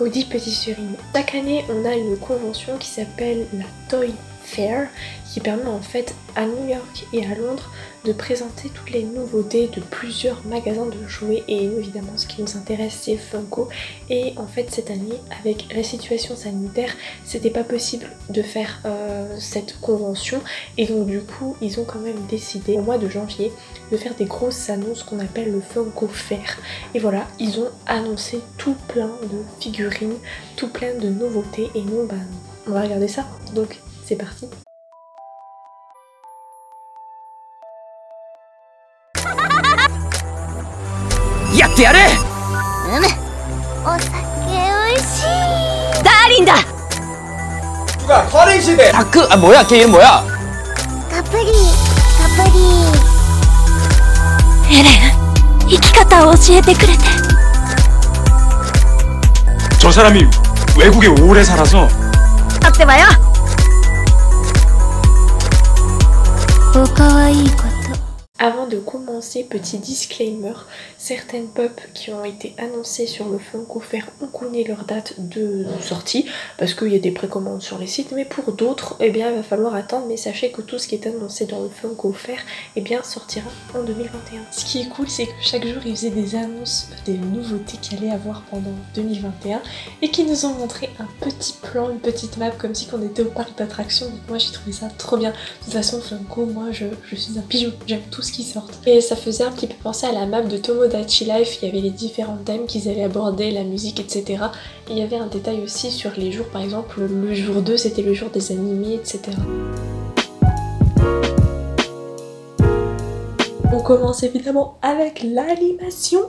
Audi Petit Surine. Chaque année, on a une convention qui s'appelle la Toy Fair, qui permet en fait à New York et à Londres de présenter toutes les nouveautés de plusieurs magasins de jouets. Et évidemment ce qui nous intéresse c'est Funko. Et en fait cette année avec la situation sanitaire c'était pas possible de faire euh, cette convention. Et donc du coup ils ont quand même décidé au mois de janvier de faire des grosses annonces qu'on appelle le Funko Fair. Et voilà ils ont annoncé tout plein de figurines tout plein de nouveautés. Et nous bah on va regarder ça. Donc c'est parti やってやるうむお酒おいしいダーリンだ 누가 화장실에 다크 아 뭐야 걔 이름 뭐야 カプリカプリエレン生き方を教えてくれて 저 사람이 외국에 오래 살아서 待ってばよ Avant de commencer, petit disclaimer, certaines pop qui ont été annoncées sur le Funko Fair ont connu leur date de sortie parce qu'il y a des précommandes sur les sites, mais pour d'autres, eh il va falloir attendre. Mais sachez que tout ce qui est annoncé dans le Funko Fair, eh bien, sortira en 2021. Ce qui est cool, c'est que chaque jour, ils faisaient des annonces des nouveautés qu'il allait avoir pendant 2021 et qui nous ont montré un petit plan, une petite map comme si on était au parc d'attractions. Moi, j'ai trouvé ça trop bien. De toute façon, Funko, moi, je, je suis un pigeon. J'aime tout ce qui sort. Et ça faisait un petit peu penser à la map de Tomodachi Life. Il y avait les différents thèmes qu'ils allaient aborder, la musique, etc. Et il y avait un détail aussi sur les jours, par exemple, le jour 2, c'était le jour des animés, etc. On commence évidemment avec l'animation.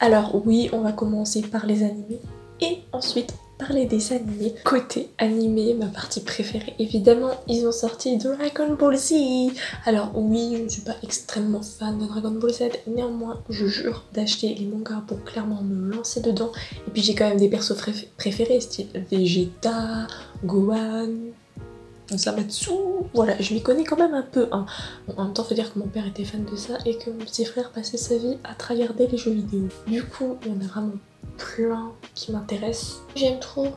Alors oui, on va commencer par les animés et ensuite parler des animés. Côté animé, ma partie préférée, évidemment, ils ont sorti Dragon Ball Z. Alors oui, je ne suis pas extrêmement fan de Dragon Ball Z, néanmoins, je jure d'acheter les mangas pour clairement me lancer dedans. Et puis j'ai quand même des persos préf- préférés, style Vegeta, Gohan, Zamatsu, voilà, je m'y connais quand même un peu. Hein. En même temps, faut dire que mon père était fan de ça et que mon petit frère passait sa vie à tryharder les jeux vidéo. Du coup, en a vraiment plein qui m'intéressent. J'aime trop.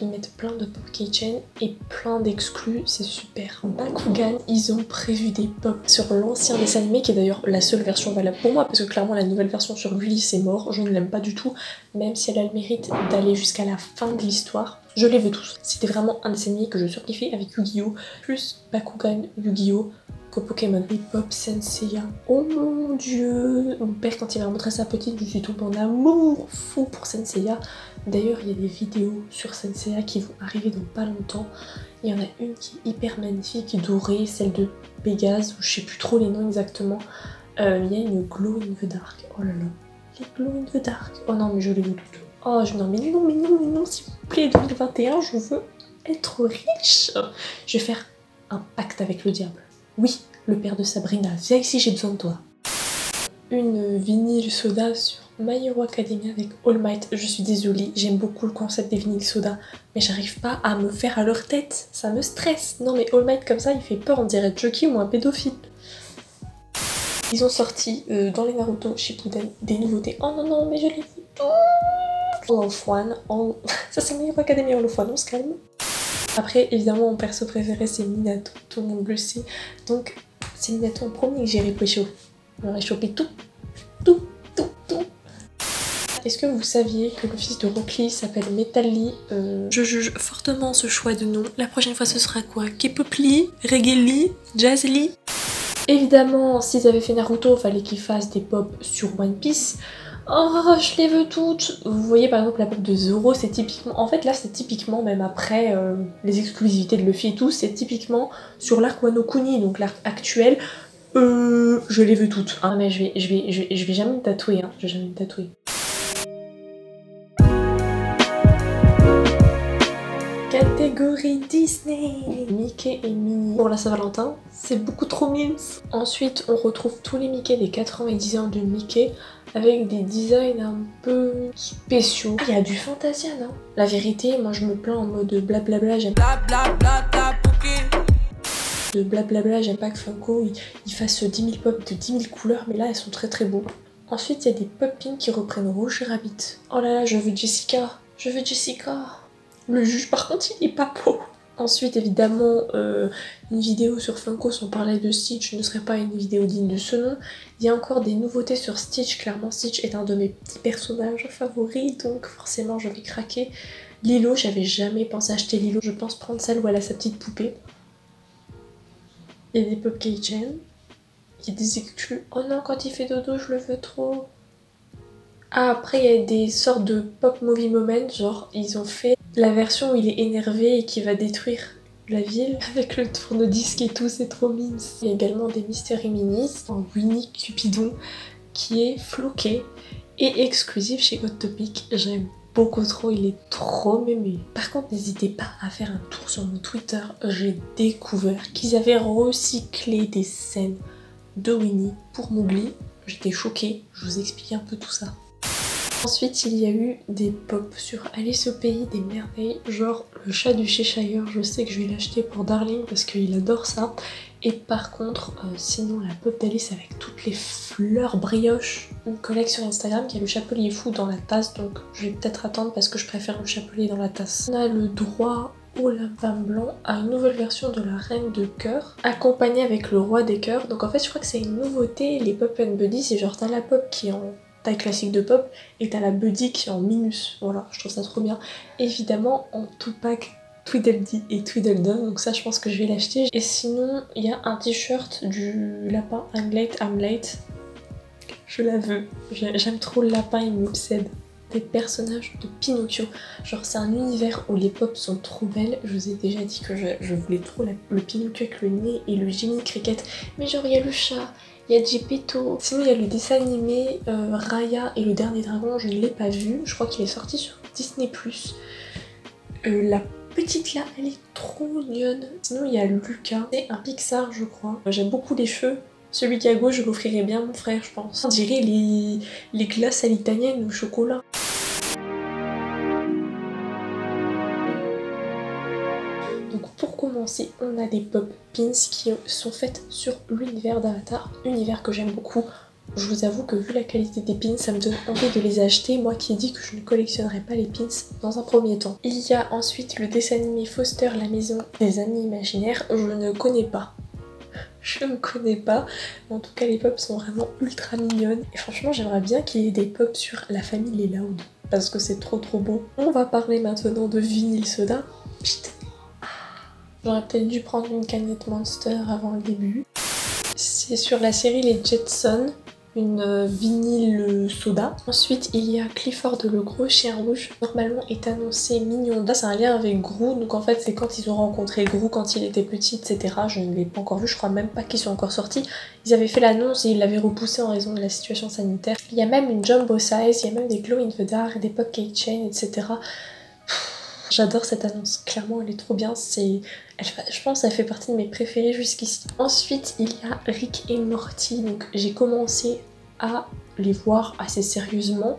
Ils mettent plein de pop keychain et plein d'exclus, c'est super. Bakugan, ils ont prévu des pop sur l'ancien dessin animé, qui est d'ailleurs la seule version valable pour moi, parce que clairement la nouvelle version sur lui c'est mort, je ne l'aime pas du tout, même si elle a le mérite d'aller jusqu'à la fin de l'histoire. Je les veux tous. C'était vraiment un dessin animé que je surkiffais avec Yu-Gi-Oh! plus Bakugan, Yu-Gi-Oh! Pokémon. Pop Senseiya. Oh mon dieu Mon père, quand il m'a montré sa petite, je suis tombée en amour fou pour Senseiya. D'ailleurs, il y a des vidéos sur Senseiya qui vont arriver dans pas longtemps. Il y en a une qui est hyper magnifique, dorée, celle de Pégase, ou je sais plus trop les noms exactement. Euh, il y a une Glow in the Dark. Oh là là. Les Glow in the Dark. Oh non, mais je les veux toutes. Oh je, non, mais non, mais non, mais non, s'il vous plaît, 2021, je veux être riche. Je vais faire un pacte avec le diable. Oui, le père de Sabrina, viens ici, j'ai besoin de toi. Une vinyle soda sur My Hero Academia avec All Might. Je suis désolée, j'aime beaucoup le concept des vinyles soda, mais j'arrive pas à me faire à leur tête. Ça me stresse. Non mais All Might comme ça, il fait peur, on dirait Chucky ou un pédophile. Ils ont sorti euh, dans les Naruto Shippuden des nouveautés. Oh non non, mais je les veux toutes. All of One, ça c'est My Hero Academia All of One, on se calme. Après, évidemment, mon perso préféré c'est Minato, tout le monde le sait. Donc, c'est Minato en premier que j'ai réfléchi. J'aurais chopé tout, tout, tout, tout. Est-ce que vous saviez que le fils de Rock Lee s'appelle Metal Lee Euh, Je juge fortement ce choix de nom. La prochaine fois, ce sera quoi? K-pop Lee? Reggae Lee? Jazz Lee? Évidemment, s'ils avaient fait Naruto, fallait qu'ils fassent des pop sur One Piece. Oh, je les veux toutes. Vous voyez par exemple la pop de Zoro, c'est typiquement. En fait, là, c'est typiquement, même après euh, les exclusivités de Luffy et tout, c'est typiquement sur l'arc Wano Kuni, donc l'arc actuel. Euh, je les veux toutes. Ah, mais je vais, jamais me tatouer, hein. Je vais jamais me tatouer. Catégorie Disney Mickey et Minnie pour la Saint-Valentin, c'est beaucoup trop mimes. Ensuite, on retrouve tous les Mickey des 4 ans et 10 ans de Mickey avec des designs un peu spéciaux. Ah, il y a du Fantasia, non? La vérité, moi je me plains en mode blablabla, j'aime de blablabla, j'aime pas que Funko il, il fasse 10 000 pop de 10 000 couleurs, mais là elles sont très très beaux. Ensuite, il y a des pop qui reprennent Rouge Rabbit. Oh là là, je veux Jessica. Je veux Jessica. Le juge, par contre, il est pas beau. Ensuite, évidemment, euh, une vidéo sur Funko, on parlait de Stitch, ne serait pas une vidéo digne de ce nom. Il y a encore des nouveautés sur Stitch. Clairement, Stitch est un de mes petits personnages favoris, donc forcément, je vais craquer. Lilo, j'avais jamais pensé acheter Lilo. Je pense prendre celle où elle a sa petite poupée. Il y a des pop. Il y a des exclus. Oh non, quand il fait dodo, je le veux trop. Ah, après, il y a des sortes de pop movie moments, genre ils ont fait la version où il est énervé et qui va détruire la ville avec le tourne-disque et tout, c'est trop mime. Il y a également des Mystery Minis en Winnie Cupidon qui est floqué et exclusif chez Hot Topic. J'aime beaucoup trop, il est trop mémé. Par contre, n'hésitez pas à faire un tour sur mon Twitter. J'ai découvert qu'ils avaient recyclé des scènes de Winnie pour Mowgli. J'étais choquée, je vous explique un peu tout ça. Ensuite, il y a eu des pop sur Alice au pays des merveilles, genre le chat du Cheshire. Je sais que je vais l'acheter pour Darling parce qu'il adore ça. Et par contre, euh, sinon la pop d'Alice avec toutes les fleurs brioches, une collègue sur Instagram qui a le chapelier fou dans la tasse, donc je vais peut-être attendre parce que je préfère le chapelier dans la tasse. On a le droit au lapin blanc à une nouvelle version de la reine de cœur, accompagnée avec le roi des cœurs. Donc en fait, je crois que c'est une nouveauté. Les pop and buddy, c'est genre t'as la pop qui est en taille classique de pop et t'as la buddy qui est en minus. Voilà, je trouve ça trop bien. Évidemment, en tout pack Tweedledee et Tweedledum, donc ça je pense que je vais l'acheter. Et sinon, il y a un t-shirt du lapin I'm late. Je la veux. J'aime trop le lapin, il m'obsède. Des personnages de Pinocchio. Genre c'est un univers où les pop sont trop belles. Je vous ai déjà dit que je, voulais trop le Pinocchio avec le nez et le génie cricket. Mais genre il y a le chat, il y a Gepetto. Sinon, il y a le dessin animé euh, Raya et le dernier dragon, je ne l'ai pas vu. Je crois qu'il est sorti sur Disney. Euh, la petite là, elle est trop mignonne. Sinon, il y a Lucas. C'est un Pixar, je crois. J'aime beaucoup les cheveux. Celui qui est à gauche, je l'offrirais bien mon frère, je pense. On dirait les, glaces à l'italienne au chocolat. Pour commencer, on a des pop pins qui sont faites sur l'univers d'Avatar, univers que j'aime beaucoup. Je vous avoue que vu la qualité des pins, ça me donne envie de les acheter, moi qui ai dit que je ne collectionnerais pas les pins dans un premier temps. Il y a ensuite le dessin animé Foster, la maison des amis imaginaires, je ne connais pas. Je ne connais pas, mais en tout cas les pops sont vraiment ultra mignonnes. Et franchement j'aimerais bien qu'il y ait des pops sur la famille Les Loud, parce que c'est trop trop beau. On va parler maintenant de vinyle soda. J'aurais peut-être dû prendre une canette Monster avant le début. C'est sur la série Les Jetsons, une vinyle soda. Ensuite, il y a Clifford le gros chien rouge. Normalement est annoncé mignon. Là, c'est un lien avec Grou. Donc en fait, c'est quand ils ont rencontré Grou quand il était petit, etc. Je ne l'ai pas encore vu. Je crois même pas qu'ils sont encore sortis. Ils avaient fait l'annonce et ils l'avaient repoussé en raison de la situation sanitaire. Il y a même une jumbo size. Il y a même des glow in the dark, des pop cake chain, etc. J'adore cette annonce, clairement elle est trop bien, c'est... Je pense qu'elle fait partie de mes préférés jusqu'ici. Ensuite il y a Rick et Morty, donc j'ai commencé à les voir assez sérieusement.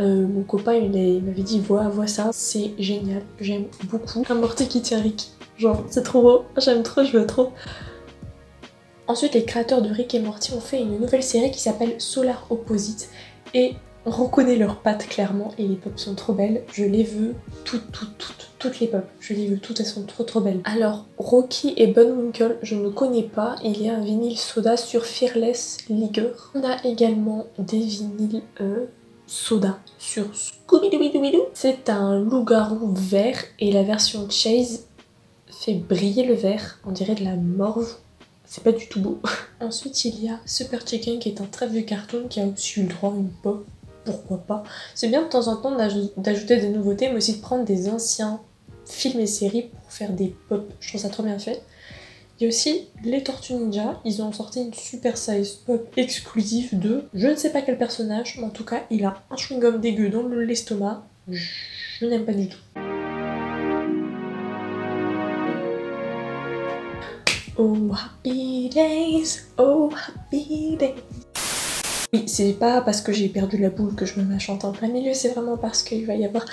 Euh, mon copain il m'avait dit vois, vois ça, c'est génial, j'aime beaucoup. Un Morty qui tient Rick, genre c'est trop beau, j'aime trop, je veux trop. Ensuite les créateurs de Rick et Morty ont fait une nouvelle série qui s'appelle Solar Opposite et reconnaît leurs pattes clairement et les pop sont trop belles. Je les veux toutes, toutes, toutes, toutes les pop. Je les veux toutes, elles sont trop trop belles. Alors, Rocky et Bunwinkle, je ne connais pas. Il y a un vinyle soda sur Fearless Leaguer. On a également des vinyles euh, soda sur Scooby-Doo. C'est un loup-garou vert et la version Chase fait briller le vert. On dirait de la morve c'est pas du tout beau. Ensuite, il y a Super Chicken qui est un très vieux cartoon qui a aussi eu le droit à une pop pourquoi pas. C'est bien de temps en temps d'ajouter des nouveautés, mais aussi de prendre des anciens films et séries pour faire des pop. Je trouve ça trop bien fait. Il y a aussi les Tortues Ninja, ils ont sorti une super size pop exclusive de je ne sais pas quel personnage, mais en tout cas il a un chewing-gum dégueu dans l'estomac. Je n'aime pas du tout. Oh happy days, oh happy days. Oui, c'est pas parce que j'ai perdu la boule que je me mets à chanter en plein milieu, c'est vraiment parce qu'il va y avoir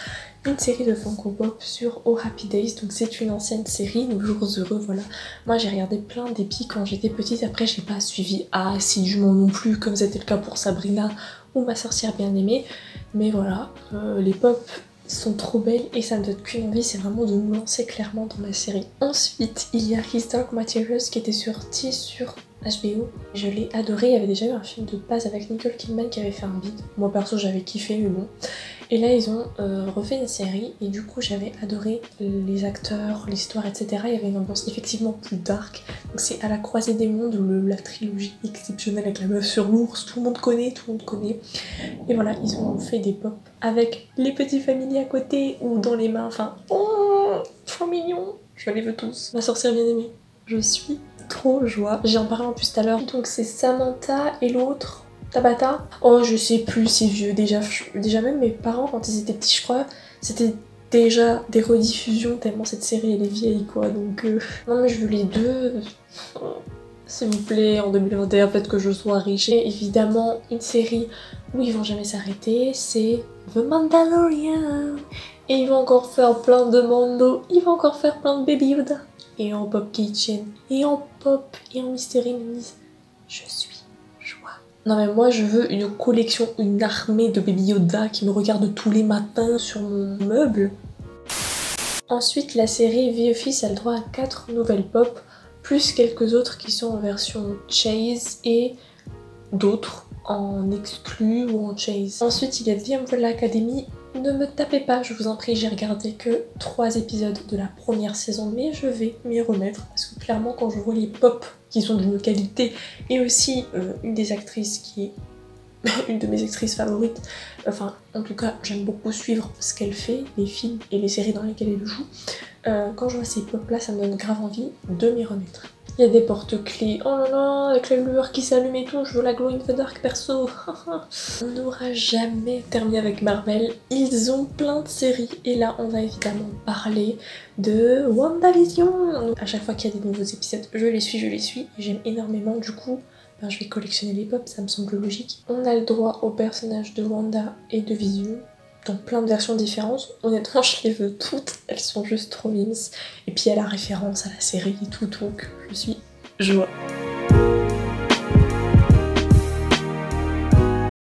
une série de Funko Pop sur Oh Happy Days, donc c'est une ancienne série, Nos Jours Heureux, voilà. Moi j'ai regardé plein d'épis quand j'étais petite, après j'ai pas suivi assidûment non plus, comme c'était le cas pour Sabrina ou Ma Sorcière Bien Aimée, mais voilà, euh, les pop sont trop belles et ça me donne qu'une envie, c'est vraiment de me lancer clairement dans la série. Ensuite, il y a His Materials qui était sorti sur HBO. Je l'ai adoré, il y avait déjà eu un film de base avec Nicole Kidman qui avait fait un beat. Moi perso j'avais kiffé mais bon. Et là ils ont euh, refait une série et du coup j'avais adoré les acteurs, l'histoire, etc. Il y avait une ambiance effectivement plus dark. Donc c'est à la croisée des mondes où la trilogie exceptionnelle avec la meuf sur l'ours, tout le monde connaît, tout le monde connaît. Et voilà, ils ont fait des pop avec les petits familiers à côté ou dans les mains. Enfin, oh, trop mignon. Je les veux tous. Ma sorcière bien aimée. Je suis trop joie. J'ai en parlé en plus tout à l'heure. Donc c'est Samantha et l'autre, Tabata. Oh, je sais plus, c'est vieux. Déjà, déjà même mes parents, quand ils étaient petits, je crois, c'était déjà des rediffusions tellement cette série elle est vieille quoi. Donc euh, non mais je veux les deux. S'il vous plaît, en 2021, faites que je sois riche. Et évidemment, une série où ils vont jamais s'arrêter, c'est The Mandalorian. Et ils vont encore faire plein de Mando, ils vont encore faire plein de Baby Yoda et en Pop Kitchen, et en Pop, et en Mystery Minis. Je suis joie. Non mais moi je veux une collection, une armée de Baby Yoda qui me regarde tous les matins sur mon meuble. Ensuite, la série The Office a le droit à 4 nouvelles pop, plus quelques autres qui sont en version Chase et d'autres en exclu ou en Chase. Ensuite, il y a The Umbrella Academy ne me tapez pas, je vous en prie, j'ai regardé que 3 épisodes de la première saison, mais je vais m'y remettre parce que clairement, quand je vois les pop qui sont d'une qualité et aussi euh, une des actrices qui est une de mes actrices favorites, enfin, en tout cas, j'aime beaucoup suivre ce qu'elle fait, les films et les séries dans lesquelles elle joue. Euh, quand je vois ces pop là, ça me donne grave envie de m'y remettre. Il y a des porte-clés. Oh là là, avec la lueur qui s'allume et tout, je veux la glow in the dark perso. on n'aura jamais terminé avec Marvel. Ils ont plein de séries. Et là, on va évidemment parler de WandaVision. À chaque fois qu'il y a des nouveaux épisodes, je les suis, je les suis. J'aime énormément. Du coup, ben, je vais collectionner les pop, ça me semble logique. On a le droit aux personnages de Wanda et de Vision dans plein de versions différentes. Honnêtement, je les veux toutes, elles sont juste trop mimes. Et puis il y a la référence à la série et tout, donc je suis joie.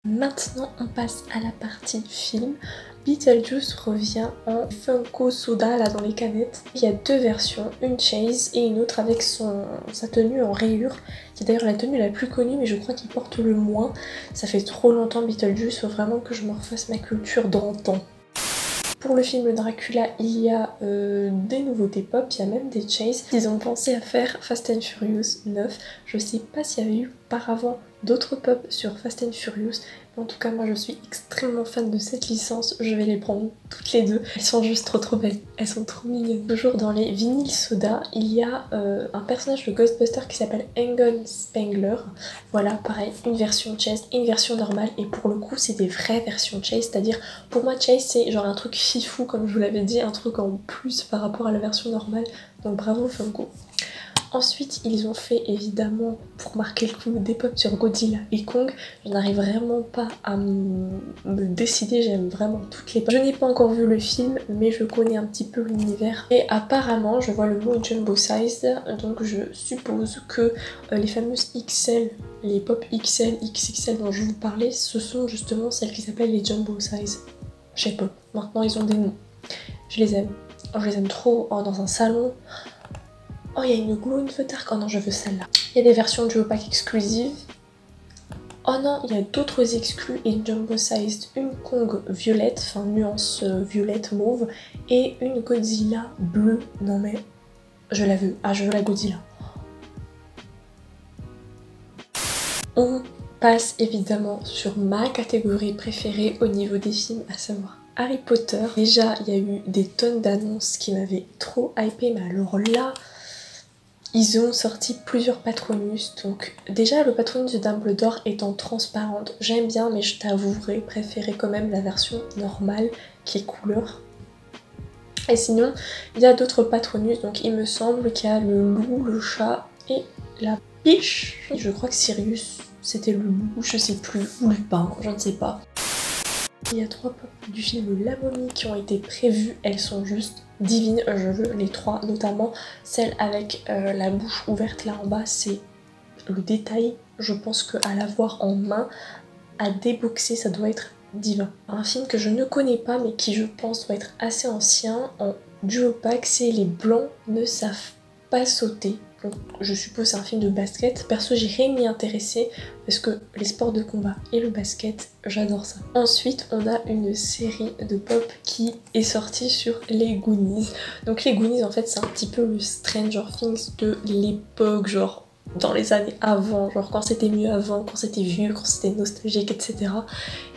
Maintenant, on passe à la partie film. Beetlejuice revient en Funko Soda là dans les canettes. Il y a deux versions, une Chase et une autre avec sa tenue en rayure, qui est d'ailleurs la tenue la plus connue mais je crois qu'il porte le moins. Ça fait trop longtemps Beetlejuice, faut vraiment que je me refasse ma culture d'antan. Pour le film Dracula, il y a euh, des nouveautés pop, il y a même des chases. Ils ont pensé à faire Fast and Furious 9. Je sais pas s'il y avait eu auparavant d'autres pop sur Fast and Furious, en tout cas, moi je suis extrêmement fan de cette licence. Je vais les prendre toutes les deux. Elles sont juste trop trop belles. Elles sont trop mignonnes. Toujours dans les vinyles soda, il y a euh, un personnage de Ghostbuster qui s'appelle Engon Spengler. Voilà, pareil, une version chase une version normale. Et pour le coup, c'est des vraies versions chase. C'est-à-dire, pour moi, chase c'est genre un truc fifou, comme je vous l'avais dit, un truc en plus par rapport à la version normale. Donc bravo Funko. Ensuite, ils ont fait évidemment, pour marquer le coup, des pop sur Godzilla et Kong. Je n'arrive vraiment pas à me décider, j'aime vraiment toutes les pop. Je n'ai pas encore vu le film, mais je connais un petit peu l'univers. Et apparemment, je vois le mot jumbo size, donc je suppose que euh, les fameuses XL, les pop XL, XXL dont je vous parlais, ce sont justement celles qui s'appellent les jumbo size chez Pop. Maintenant, ils ont des noms. Je les aime. Je les aime trop. Oh, dans un salon. Oh, il y a une Glow in the. Oh non, je veux celle-là. Il y a des versions du pack exclusives. Oh non, il y a d'autres exclus une jumbo sized, une Kong violette, enfin nuance euh, violette mauve, et une Godzilla bleue. Non mais, je la veux. Ah, je veux la Godzilla. On passe évidemment sur ma catégorie préférée au niveau des films, à savoir Harry Potter. Déjà, il y a eu des tonnes d'annonces qui m'avaient trop hypé, mais alors là, ils ont sorti plusieurs Patronus. Donc déjà le Patronus de Dumbledore étant transparente, j'aime bien mais je t'avouerai préférer quand même la version normale qui est couleur. Et sinon, il y a d'autres Patronus. Donc il me semble qu'il y a le loup, le chat et la biche. Je crois que Sirius c'était le loup, je sais plus, ou Lupin, je ne sais pas. Il y a trois pop du film La qui ont été prévues, elles sont juste divines, je veux les trois, notamment celle avec euh, la bouche ouverte là en bas, c'est le détail, je pense qu'à la voir en main, à déboxer, ça doit être Diva. Un film que je ne connais pas mais qui je pense doit être assez ancien en duo pack, c'est Les Blancs ne savent pas sauter. Donc, je suppose c'est un film de basket. Perso, rien m'y intéresser parce que les sports de combat et le basket, j'adore ça. Ensuite, on a une série de pop qui est sortie sur les Goonies. Donc les Goonies, en fait, c'est un petit peu le Stranger Things de l'époque, genre dans les années avant, genre quand c'était mieux avant, quand c'était vieux, quand c'était nostalgique, etc.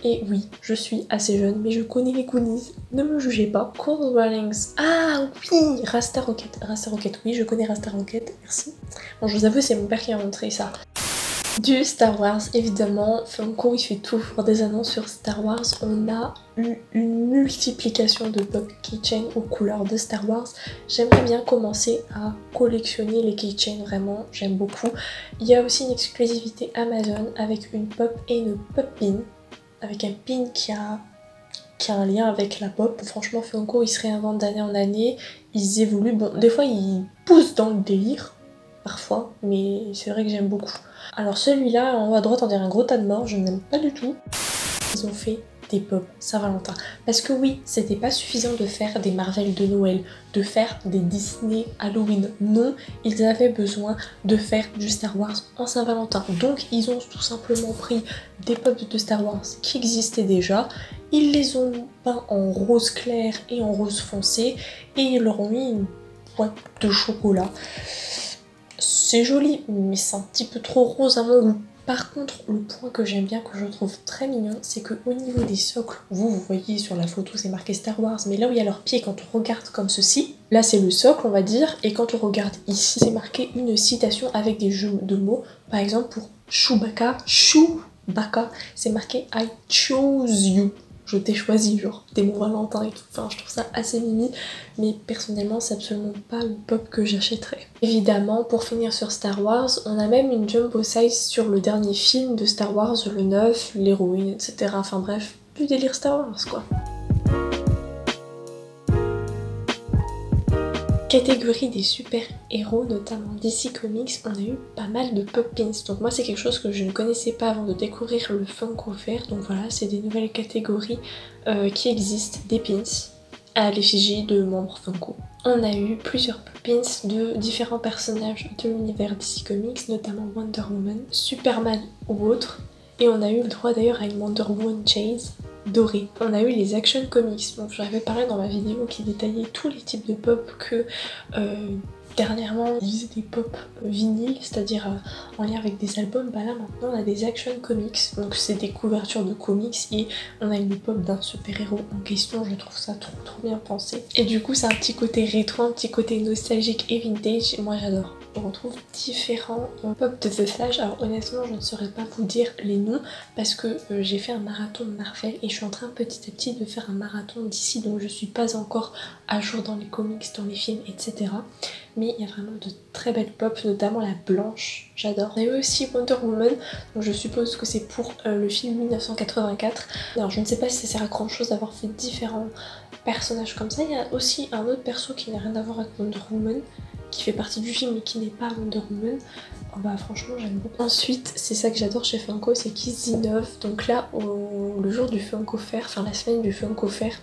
Et oui, je suis assez jeune, mais je connais les Goonies, ne me jugez pas. Cold Runnings, ah oui Rasta Rocket, Rasta Rocket, oui, je connais Rasta Rocket, merci. Bon, je vous avoue, c'est mon père qui a montré ça. Du Star Wars, évidemment, Funko il fait toujours des annonces sur Star Wars. On a eu une multiplication de pop keychains aux couleurs de Star Wars. J'aimerais bien commencer à collectionner les keychains, vraiment, j'aime beaucoup. Il y a aussi une exclusivité Amazon avec une pop et une pop pin, avec un pin qui a, qui a un lien avec la pop. Franchement, Funko il se réinvente d'année en année, ils évoluent. Bon, des fois ils poussent dans le délire, parfois, mais c'est vrai que j'aime beaucoup. Alors celui-là, en haut à droite, on dirait un gros tas de morts, je n'aime pas du tout. Ils ont fait des pop Saint-Valentin. Parce que oui, c'était pas suffisant de faire des Marvel de Noël, de faire des Disney Halloween. Non, ils avaient besoin de faire du Star Wars en Saint-Valentin. Donc ils ont tout simplement pris des pop de Star Wars qui existaient déjà. Ils les ont peints en rose clair et en rose foncé. Et ils leur ont mis une boîte de chocolat c'est joli, mais c'est un petit peu trop rose à mon goût. Par contre, le point que j'aime bien, que je trouve très mignon, c'est que au niveau des socles, vous, voyez sur la photo, c'est marqué Star Wars, mais là où il y a leurs pieds, quand on regarde comme ceci, là c'est le socle, on va dire, et quand on regarde ici, c'est marqué une citation avec des jeux de mots. Par exemple, pour Chewbacca, Chewbacca, c'est marqué I chose you je t'ai choisi, genre, t'es mon Valentin et tout. Enfin, je trouve ça assez mimi, mais personnellement, c'est absolument pas le pop que j'achèterais. Évidemment, pour finir sur Star Wars, on a même une jumbo size sur le dernier film de Star Wars, le 9, l'héroïne, etc. Enfin bref, du délire Star Wars, quoi. Catégorie des super-héros, notamment DC Comics, on a eu pas mal de pop pins. Donc moi c'est quelque chose que je ne connaissais pas avant de découvrir le Funko Fair. Donc voilà, c'est des nouvelles catégories euh, qui existent, des pins à l'effigie de membres Funko. On a eu plusieurs pop pins de différents personnages de l'univers DC Comics, notamment Wonder Woman, Superman ou autres. Et on a eu le droit d'ailleurs à une Wonder Woman Chase doré. On a eu les Action Comics, donc j'avais parlé dans ma vidéo qui détaillait tous les types de pop que euh, dernièrement ils faisaient des pop vinyles, c'est-à-dire euh, en lien avec des albums. Bah là maintenant on a des Action Comics, donc c'est des couvertures de comics et on a une pop d'un super-héros en question, je trouve ça trop trop bien pensé. Et du coup c'est un petit côté rétro, un petit côté nostalgique et vintage, moi j'adore on retrouve différents pop de The. Alors honnêtement, je ne saurais pas vous dire les noms parce que euh, j'ai fait un marathon de Marvel et je suis en train petit à petit de faire un marathon d'ici, donc je suis pas encore à jour dans les comics, dans les films, etc. Mais il y a vraiment de très belles pop, notamment la blanche, j'adore. On a eu aussi Wonder Woman, donc je suppose que c'est pour euh, le film 1984. Alors je ne sais pas si ça sert à grand chose d'avoir fait différents personnages comme ça. Il y a aussi un autre perso qui n'a rien à voir avec Wonder Woman, qui fait partie du film mais qui n'est pas Wonder Woman, oh bah franchement j'aime beaucoup. Ensuite, c'est ça que j'adore chez Funko, c'est qu'ils innovent. Donc là, le jour du Funko Fair, enfin la semaine du Funko Fair,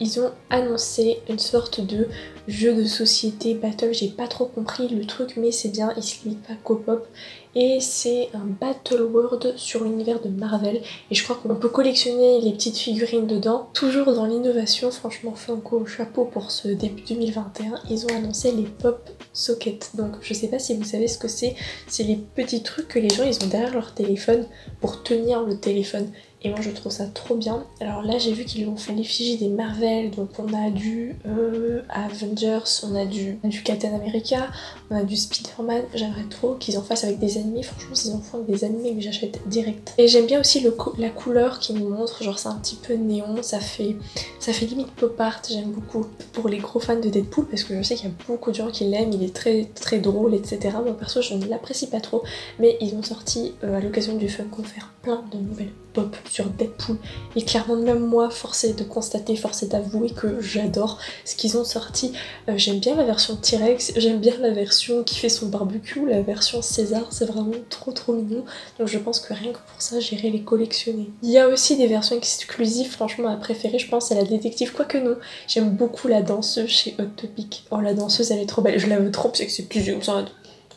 ils ont annoncé une sorte de jeu de société battle. J'ai pas trop compris le truc, mais c'est bien, il se limite pas qu'au pop. Et c'est un Battle World sur l'univers de Marvel. Et je crois qu'on peut collectionner les petites figurines dedans. Toujours dans l'innovation, franchement, Funko, chapeau pour ce début 2021. Ils ont annoncé les Pop Sockets. Donc je sais pas si vous savez ce que c'est. C'est les petits trucs que les gens ils ont derrière leur téléphone pour tenir le téléphone. Et moi je trouve ça trop bien. Alors là j'ai vu qu'ils ont fait l'effigie des Marvel, donc on a du euh, Avengers, on a du, Captain America, on a du Spider-Man. J'aimerais trop qu'ils en fassent avec des animés. Franchement s'ils en font avec des animés, mais j'achète direct. Et j'aime bien aussi la couleur qu'ils nous montrent, genre c'est un petit peu néon, ça fait, limite pop art, j'aime beaucoup. Pour les gros fans de Deadpool, parce que je sais qu'il y a beaucoup de gens qui l'aiment, il est très très drôle, etc. Moi perso je ne l'apprécie pas trop, mais ils ont sorti euh, à l'occasion du Funko Fair plein de nouvelles pop sur Deadpool. Et clairement, même moi, forcé de constater, forcé d'avouer que j'adore ce qu'ils ont sorti. Euh, j'aime bien la version T-Rex, j'aime bien la version qui fait son barbecue, la version César, c'est vraiment trop trop mignon. Donc je pense que rien que pour ça, j'irai les collectionner. Il y a aussi des versions exclusives, franchement, à préférer, je pense, à la détective, quoique non. J'aime beaucoup la danseuse chez Hot Topic. Oh, la danseuse, elle est trop belle. Je la veux trop, parce que c'est plus ça.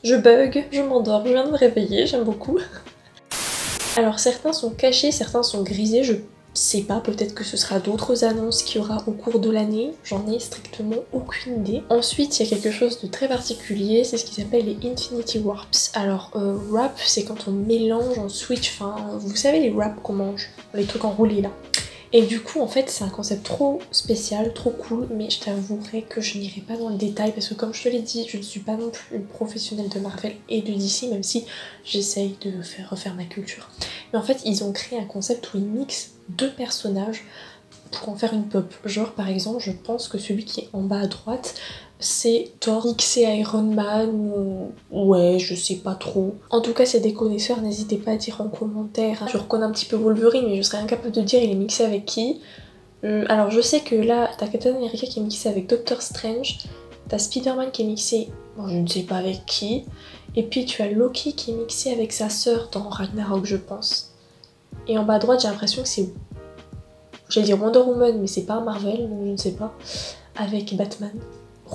Je bug, je m'endors, je viens de me réveiller, j'aime beaucoup. Alors certains sont cachés, certains sont grisés, je sais pas, peut-être que ce sera d'autres annonces qu'il y aura au cours de l'année, j'en ai strictement aucune idée. Ensuite, il y a quelque chose de très particulier, c'est ce qui s'appelle les Infinity Warps. Alors, euh, wrap, c'est quand on mélange, on switch, enfin, vous savez les wraps qu'on mange, les trucs enroulés là. Et du coup, en fait, c'est un concept trop spécial, trop cool, mais je t'avouerai que je n'irai pas dans le détail parce que, comme je te l'ai dit, je ne suis pas non plus une professionnelle de Marvel et de DC, même si j'essaye de faire refaire ma culture. Mais en fait, ils ont créé un concept où ils mixent deux personnages pour en faire une pop. Genre, par exemple, je pense que celui qui est en bas à droite, c'est Thor X Iron Man ou... Ouais, je sais pas trop. En tout cas, c'est des connaisseurs, n'hésitez pas à dire en commentaire. Je reconnais un petit peu Wolverine, mais je serais incapable de dire il est mixé avec qui. Hum, alors, je sais que là, t'as Captain America qui est mixé avec Doctor Strange, t'as Spider-Man qui est mixé, bon, je ne sais pas avec qui, et puis tu as Loki qui est mixé avec sa sœur dans Ragnarok, je pense. Et en bas à droite, j'ai l'impression que c'est. J'allais dire Wonder Woman, mais c'est pas Marvel, donc je ne sais pas. Avec Batman.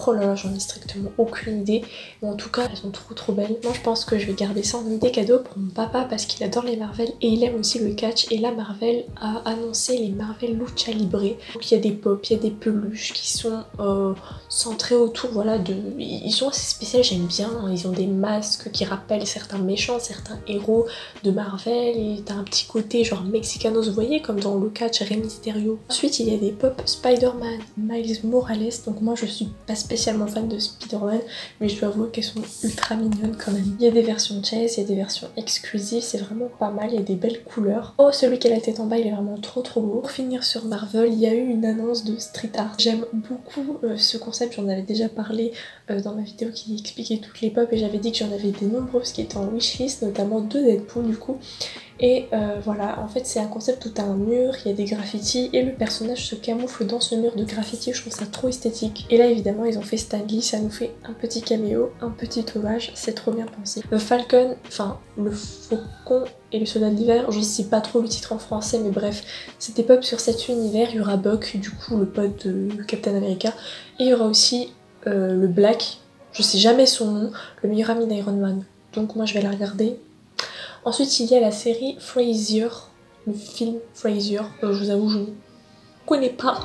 Oh là là, j'en ai strictement aucune idée. Mais en tout cas, elles sont trop trop belles. Moi, je pense que je vais garder ça en idée cadeau pour mon papa parce qu'il adore les Marvel et il aime aussi le catch. Et là, Marvel a annoncé les Marvel Lucha Libre. Donc, il y a des pop, il y a des peluches qui sont euh, centrées autour, voilà, de... Ils sont assez spéciaux, j'aime bien. Ils ont des masques qui rappellent certains méchants, certains héros de Marvel. Et t'as un petit côté genre mexicanos, vous voyez, comme dans le catch Rey Mysterio. Ensuite, il y a des pop Spider-Man, Miles Morales. Donc, moi, je suis pas spécialement fan de Spider-Man, mais je dois avouer qu'elles sont ultra mignonnes quand même. Il y a des versions chase, il y a des versions exclusives, c'est vraiment pas mal, il y a des belles couleurs. Oh, celui qui a la tête en bas, il est vraiment trop trop beau. Pour finir sur Marvel, il y a eu une annonce de street art. J'aime beaucoup euh, ce concept, j'en avais déjà parlé euh, dans ma vidéo qui expliquait toutes les pop et j'avais dit que j'en avais des nombreuses qui étaient en wishlist, notamment deux Deadpool du coup. Et euh, voilà, en fait c'est un concept où t'as un mur, il y a des graffitis et le personnage se camoufle dans ce mur de graffitis, je trouve ça trop esthétique. Et là évidemment ils ont fait Stanley, ça nous fait un petit caméo, un petit hommage, c'est trop bien pensé. Le Falcon, enfin le Faucon et le Soldat d'hiver, je sais pas trop le titre en français mais bref, c'était pop sur cet univers, il y aura Buck, du coup le pote de Captain America, et il y aura aussi euh, le Black, je sais jamais son nom, le meilleur ami d'Iron Man. Donc moi je vais la regarder, Ensuite, il y a la série Frasier, le film Frasier. Euh, je vous avoue, je ne connais pas.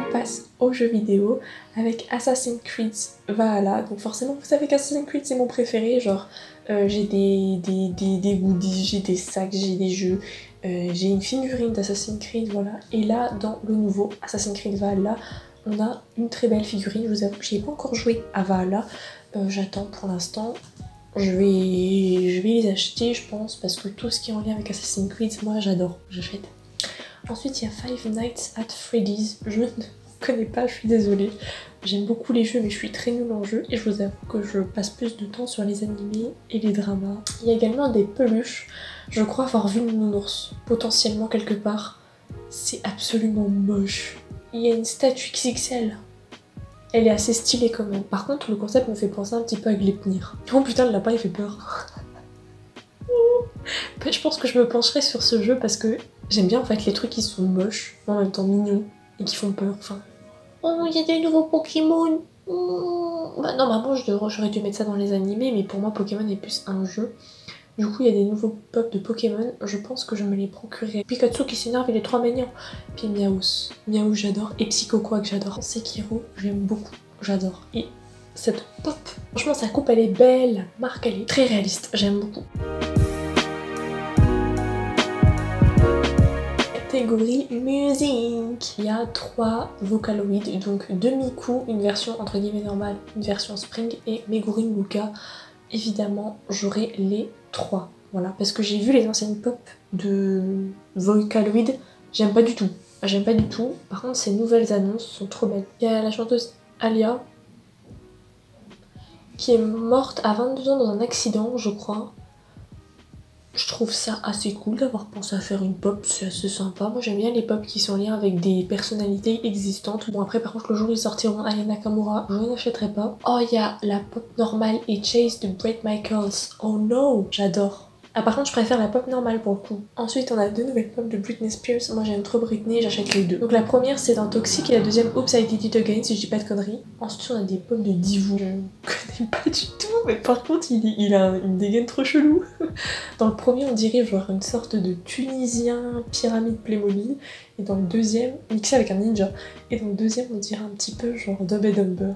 On passe aux jeux vidéo avec Assassin's Creed Valhalla. Donc forcément, vous savez qu'Assassin's Creed c'est mon préféré. Genre, euh, j'ai des, des, des, goodies, j'ai des sacs, j'ai des jeux. Euh, j'ai une figurine d'Assassin's Creed, voilà. Et là, dans le nouveau Assassin's Creed Valhalla, on a une très belle figurine. Je vous avoue que j'ai pas encore joué à Valhalla. Euh, j'attends pour l'instant. Je vais, je vais les acheter, je pense, parce que tout ce qui est en lien avec Assassin's Creed, moi j'adore, j'achète. Ensuite, il y a Five Nights at Freddy's. Je ne connais pas, je suis désolée. J'aime beaucoup les jeux, mais je suis très nulle en jeu. Et je vous avoue que je passe plus de temps sur les animés et les dramas. Il y a également des peluches. Je crois avoir vu une nounours, potentiellement quelque part. C'est absolument moche. Il y a une statue XXL elle est assez stylée quand même. Par contre, le concept me fait penser un petit peu à Gleipnir. Oh putain, le lapin il fait peur. je pense que je me pencherai sur ce jeu parce que j'aime bien en fait les trucs qui sont moches, mais en même temps mignons et qui font peur. Enfin. Oh, il y a des nouveaux Pokémon. Oh. Bah, normalement, j'aurais dû mettre ça dans les animés, mais pour moi, Pokémon est plus un jeu. Du coup, il y a des nouveaux pop de Pokémon. Je pense que je me les procurerai. Pikachu qui s'énerve, il est trop mignon. Puis Miaous. Miaous, j'adore. Et Psycho que j'adore. Sekiro, j'aime beaucoup. J'adore. Et cette pop, franchement, sa coupe, elle est belle. La marque, elle est très réaliste. J'aime beaucoup. catégorie musique. Il y a trois Vocaloids, donc demi-coup, une version entre guillemets normale, une version spring et Meguri Luka évidemment, j'aurai les trois. Voilà, parce que j'ai vu les anciennes pop de Vocaloid, j'aime pas du tout. J'aime pas du tout. Par contre, ces nouvelles annonces sont trop belles. Il y a la chanteuse Alia qui est morte à 22 ans dans un accident, je crois. Je trouve ça assez cool d'avoir pensé à faire une pop, c'est assez sympa. Moi j'aime bien les pop qui sont liés avec des personnalités existantes. Bon après par contre le jour où ils sortiront Aya Nakamura, je n'achèterai pas. Oh il y a la pop normale et Chase de Brett Michaels. Oh no, j'adore. Ah par contre je préfère la pop normale pour le coup. Ensuite on a deux nouvelles pop de Britney Spears. Moi j'aime trop Britney, j'achète les deux. Donc la première c'est dans Toxic et la deuxième Oops I Did It Again si je dis pas de conneries. Ensuite on a des pop de Divu. Je connais pas du tout mais par contre il, il a une dégaine trop chelou. Dans le premier on dirait genre une sorte de Tunisien pyramide Playmobil. Et dans le deuxième, mixé avec un ninja. Et dans le deuxième on dirait un petit peu genre Dub et Dumber.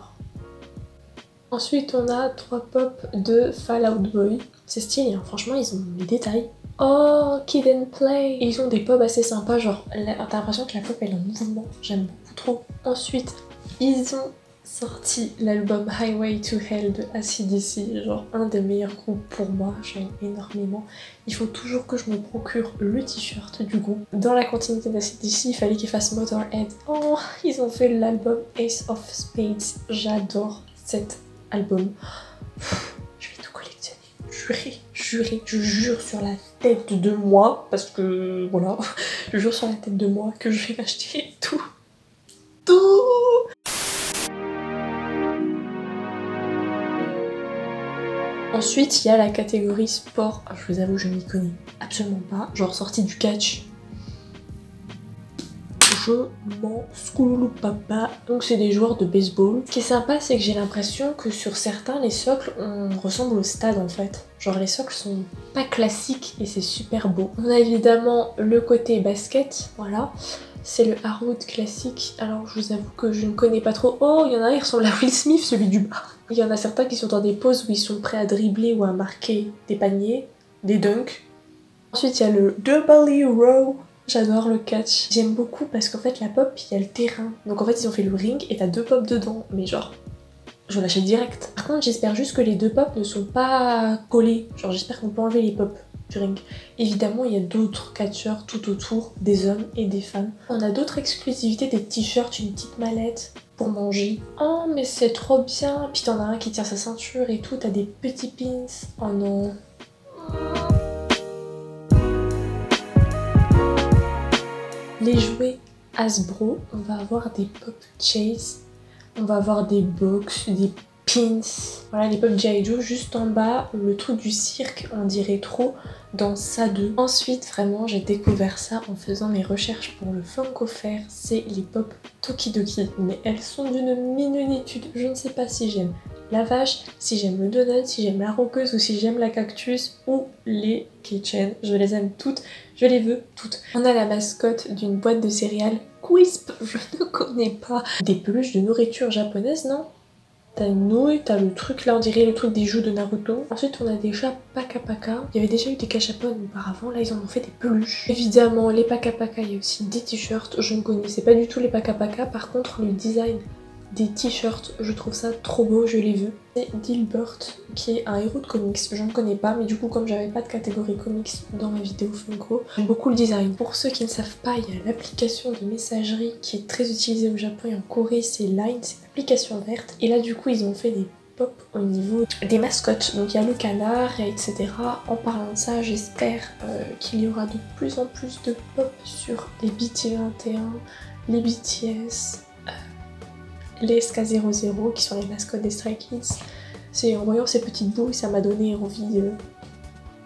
Ensuite, on a trois pop de Fallout Boy. C'est stylé, hein. franchement, ils ont les détails. Oh, Kid and Play Ils ont des pop assez sympas, genre, t'as l'impression que la pop elle est en mouvement. J'aime beaucoup trop. Ensuite, ils ont sorti l'album Highway to Hell de ACDC, genre un des meilleurs groupes pour moi, j'aime énormément. Il faut toujours que je me procure le t-shirt du groupe. Dans la continuité d'ACDC, il fallait qu'ils fassent Motorhead. Oh, ils ont fait l'album Ace of Spades, j'adore cette album. Collectionner. Juré, juré, je jure sur la tête de moi, parce que voilà, je jure sur la tête de moi que je vais m'acheter tout. Tout Ensuite, il y a la catégorie sport. Je vous avoue, je n'y connais absolument pas. Genre sortie du catch, je m'en school papa. Donc c'est des joueurs de baseball. Ce qui est sympa, c'est que j'ai l'impression que sur certains, les socles, on ressemble au stade en fait. Genre les socles sont pas classiques et c'est super beau. On a évidemment le côté basket, voilà. C'est le Harwood classique. Alors je vous avoue que je ne connais pas trop. Oh, il y en a un, il ressemble à Will Smith, celui du bas. Il y en a certains qui sont dans des poses où ils sont prêts à dribbler ou à marquer des paniers, des dunks. Ensuite, il y a le double row J'adore le catch. J'aime beaucoup parce qu'en fait la pop, il y a le terrain. Donc en fait ils ont fait le ring et t'as deux pop dedans. Mais genre, je l'achète direct. Par contre j'espère juste que les deux pop ne sont pas collés. Genre j'espère qu'on peut enlever les pop du ring. Évidemment il y a d'autres catcheurs tout autour, des hommes et des femmes. On a d'autres exclusivités, des t-shirts, une petite mallette pour manger. Oh mais c'est trop bien. Puis t'en as un qui tient sa ceinture et tout. T'as des petits pins. Oh non. Les jouets Hasbro, on va avoir des pop chase, on va avoir des box, des pins. Voilà les pop G.I. Joe juste en bas, le truc du cirque, on dirait trop dans ça 2. Ensuite, vraiment, j'ai découvert ça en faisant mes recherches pour le Funko Fair, c'est les pop Tokidoki. Mais elles sont d'une mignonitude, je ne sais pas si j'aime vache, si j'aime le donut, si j'aime la roqueuse ou si j'aime la cactus ou les kitchen. Je les aime toutes, je les veux toutes. On a la mascotte d'une boîte de céréales Quisp, je ne connais pas. Des peluches de nourriture japonaise, non? T'as une nouille, t'as le truc là, on dirait le truc des joues de Naruto. Ensuite, on a déjà Paka Paka. Il y avait déjà eu des cachapon auparavant, là ils en ont fait des peluches. Évidemment, les Paka Paka, il y a aussi des t-shirts. Je ne connaissais pas du tout les Paka Paka. Par contre, le design des t-shirts, je trouve ça trop beau, je les veux. C'est Dilbert, qui est un héros de comics, je ne connais pas, mais du coup comme j'avais pas de catégorie comics dans ma vidéo Funko, j'aime beaucoup le design. Pour ceux qui ne savent pas, il y a l'application de messagerie qui est très utilisée au Japon et en Corée, c'est Line, c'est une application verte. Et là du coup ils ont fait des pop au niveau des mascottes. Donc il y a le canard, etc. En parlant de ça, j'espère euh, qu'il y aura de plus en plus de pop sur les BT21, les BTS, les SK00 qui sont les mascottes des Stray Kids. C'est en voyant ces petites boules, ça m'a donné envie euh,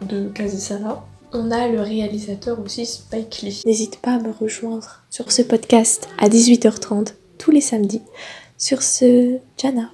de caser ça là. On a le réalisateur aussi Spike Lee. N'hésite pas à me rejoindre sur ce podcast à 18h30 tous les samedis. Sur ce, Jana.